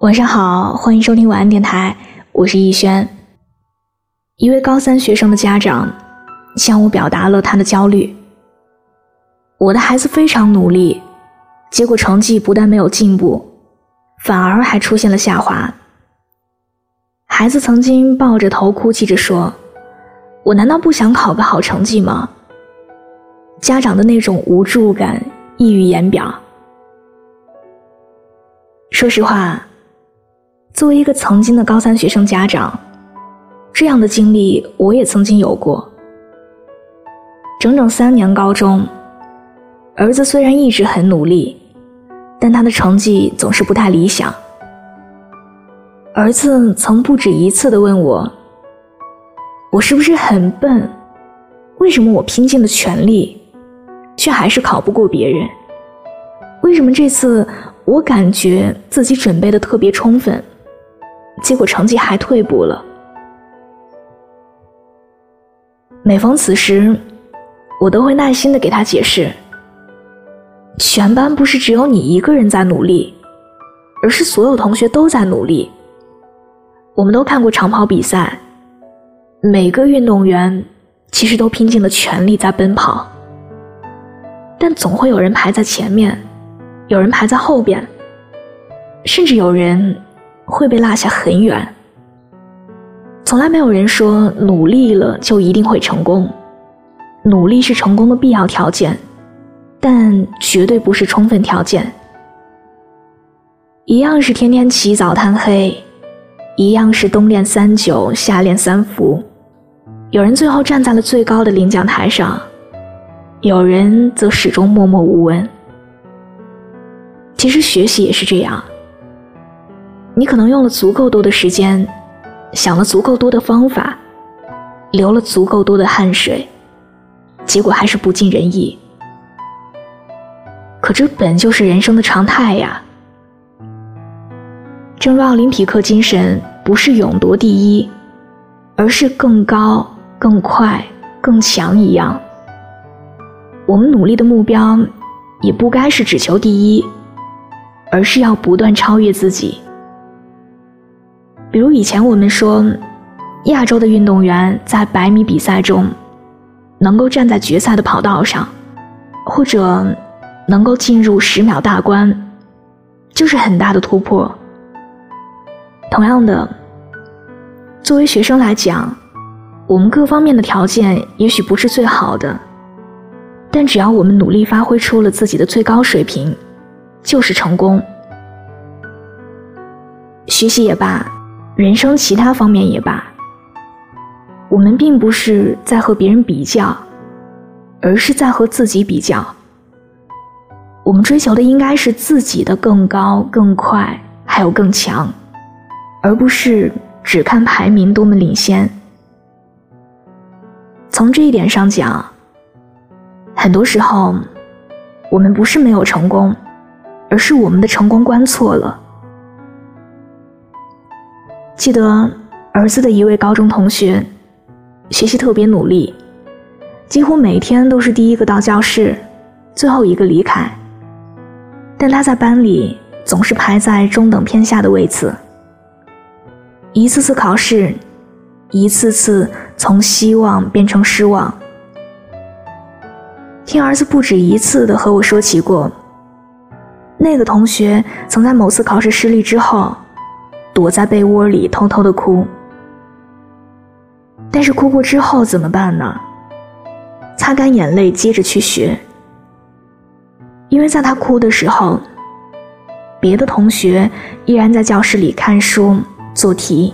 晚上好，欢迎收听晚安电台，我是逸轩。一位高三学生的家长向我表达了他的焦虑。我的孩子非常努力，结果成绩不但没有进步，反而还出现了下滑。孩子曾经抱着头哭泣着说：“我难道不想考个好成绩吗？”家长的那种无助感溢于言表。说实话，作为一个曾经的高三学生家长，这样的经历我也曾经有过。整整三年高中，儿子虽然一直很努力，但他的成绩总是不太理想。儿子曾不止一次的问我：“我是不是很笨？为什么我拼尽了全力，却还是考不过别人？为什么这次我感觉自己准备的特别充分，结果成绩还退步了？”每逢此时，我都会耐心的给他解释：全班不是只有你一个人在努力，而是所有同学都在努力。我们都看过长跑比赛，每个运动员其实都拼尽了全力在奔跑，但总会有人排在前面，有人排在后边，甚至有人会被落下很远。从来没有人说努力了就一定会成功，努力是成功的必要条件，但绝对不是充分条件。一样是天天起早贪黑。一样是冬练三九，夏练三伏。有人最后站在了最高的领奖台上，有人则始终默默无闻。其实学习也是这样，你可能用了足够多的时间，想了足够多的方法，流了足够多的汗水，结果还是不尽人意。可这本就是人生的常态呀。正如奥林匹克精神不是勇夺第一，而是更高、更快、更强一样。我们努力的目标也不该是只求第一，而是要不断超越自己。比如以前我们说，亚洲的运动员在百米比赛中能够站在决赛的跑道上，或者能够进入十秒大关，就是很大的突破。同样的，作为学生来讲，我们各方面的条件也许不是最好的，但只要我们努力发挥出了自己的最高水平，就是成功。学习也罢，人生其他方面也罢，我们并不是在和别人比较，而是在和自己比较。我们追求的应该是自己的更高、更快，还有更强。而不是只看排名多么领先。从这一点上讲，很多时候，我们不是没有成功，而是我们的成功观错了。记得儿子的一位高中同学，学习特别努力，几乎每天都是第一个到教室，最后一个离开。但他在班里总是排在中等偏下的位次。一次次考试，一次次从希望变成失望。听儿子不止一次的和我说起过，那个同学曾在某次考试失利之后，躲在被窝里偷偷的哭。但是哭过之后怎么办呢？擦干眼泪，接着去学。因为在他哭的时候，别的同学依然在教室里看书。做题，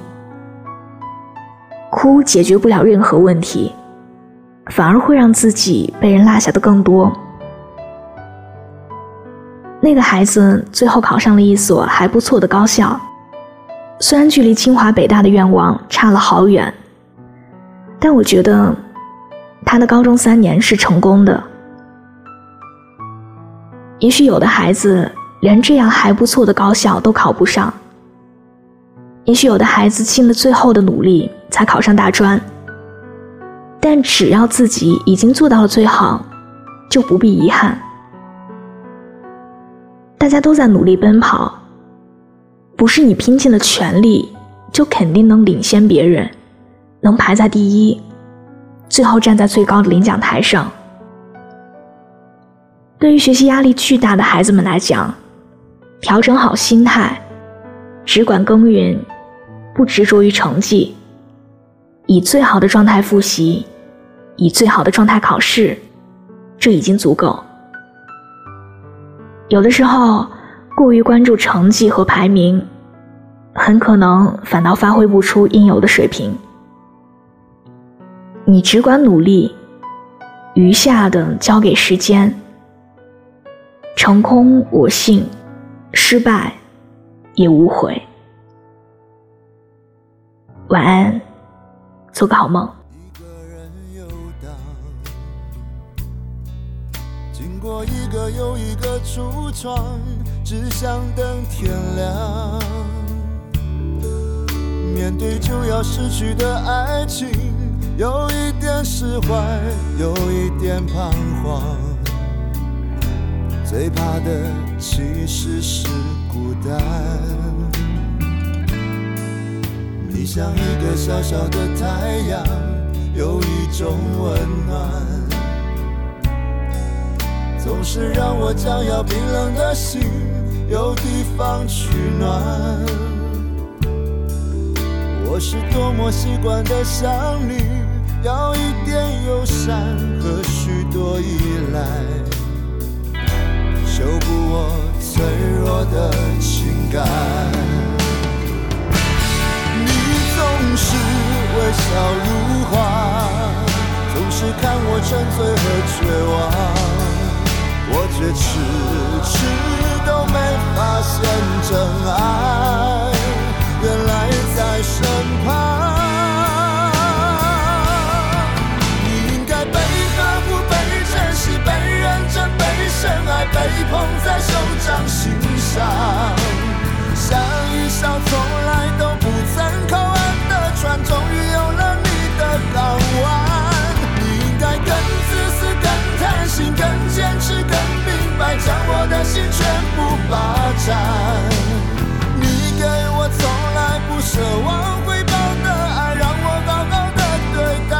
哭解决不了任何问题，反而会让自己被人落下的更多。那个孩子最后考上了一所还不错的高校，虽然距离清华北大的愿望差了好远，但我觉得他的高中三年是成功的。也许有的孩子连这样还不错的高校都考不上。也许有的孩子尽了最后的努力才考上大专，但只要自己已经做到了最好，就不必遗憾。大家都在努力奔跑，不是你拼尽了全力就肯定能领先别人，能排在第一，最后站在最高的领奖台上。对于学习压力巨大的孩子们来讲，调整好心态，只管耕耘，不执着于成绩，以最好的状态复习，以最好的状态考试，这已经足够。有的时候，过于关注成绩和排名，很可能反倒发挥不出应有的水平。你只管努力，余下的交给时间。成空我幸，失败也无悔。晚安，做个好梦。经过一个又一个橱窗，只想等天亮。面对就要失去的爱情，有一点释怀，有一点彷徨。最怕的其实是孤单。你像一个小小的太阳，有一种温暖，总是让我将要冰冷的心有地方取暖。我是多么习惯的想你，要一点友善和许多依赖。修补我脆弱的情感。你总是微笑如花，总是看我沉醉和绝望，却迟迟都没发现真爱，你给我从来不奢望回报的爱，让我好好的对待。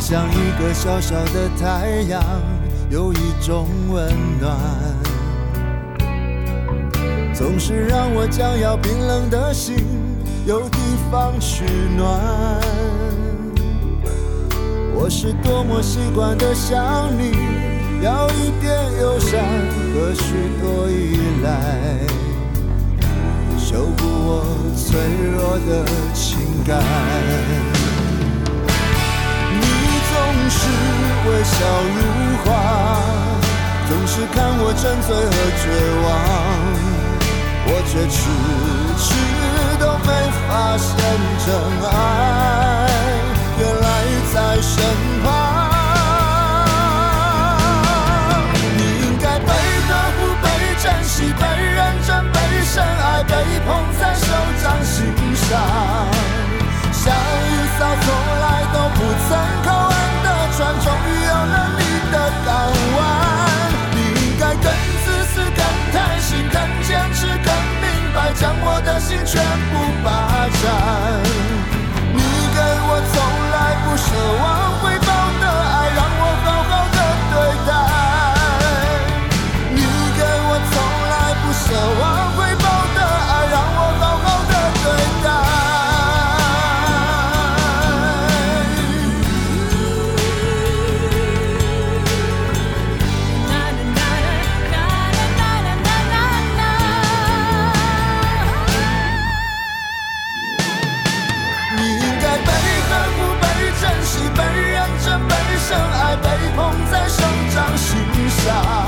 像一个小小的太阳，有一种温暖，总是让我将要冰冷的心有地方取暖。我是多么习惯的想你，要一点友善和许多依赖，修补我脆弱的情感。你总是微笑如花，总是看我沉醉和绝望，我却迟迟发现真爱，原来在身旁。你应该被呵护、被珍惜、被认真、被深爱、被捧在手掌心上，像一艘从来都不曾靠岸的。船终于有了你的港湾，你应该更自私、更贪心、更坚持、更明白，将我的心全部霸山。你给我从来不奢望。心上。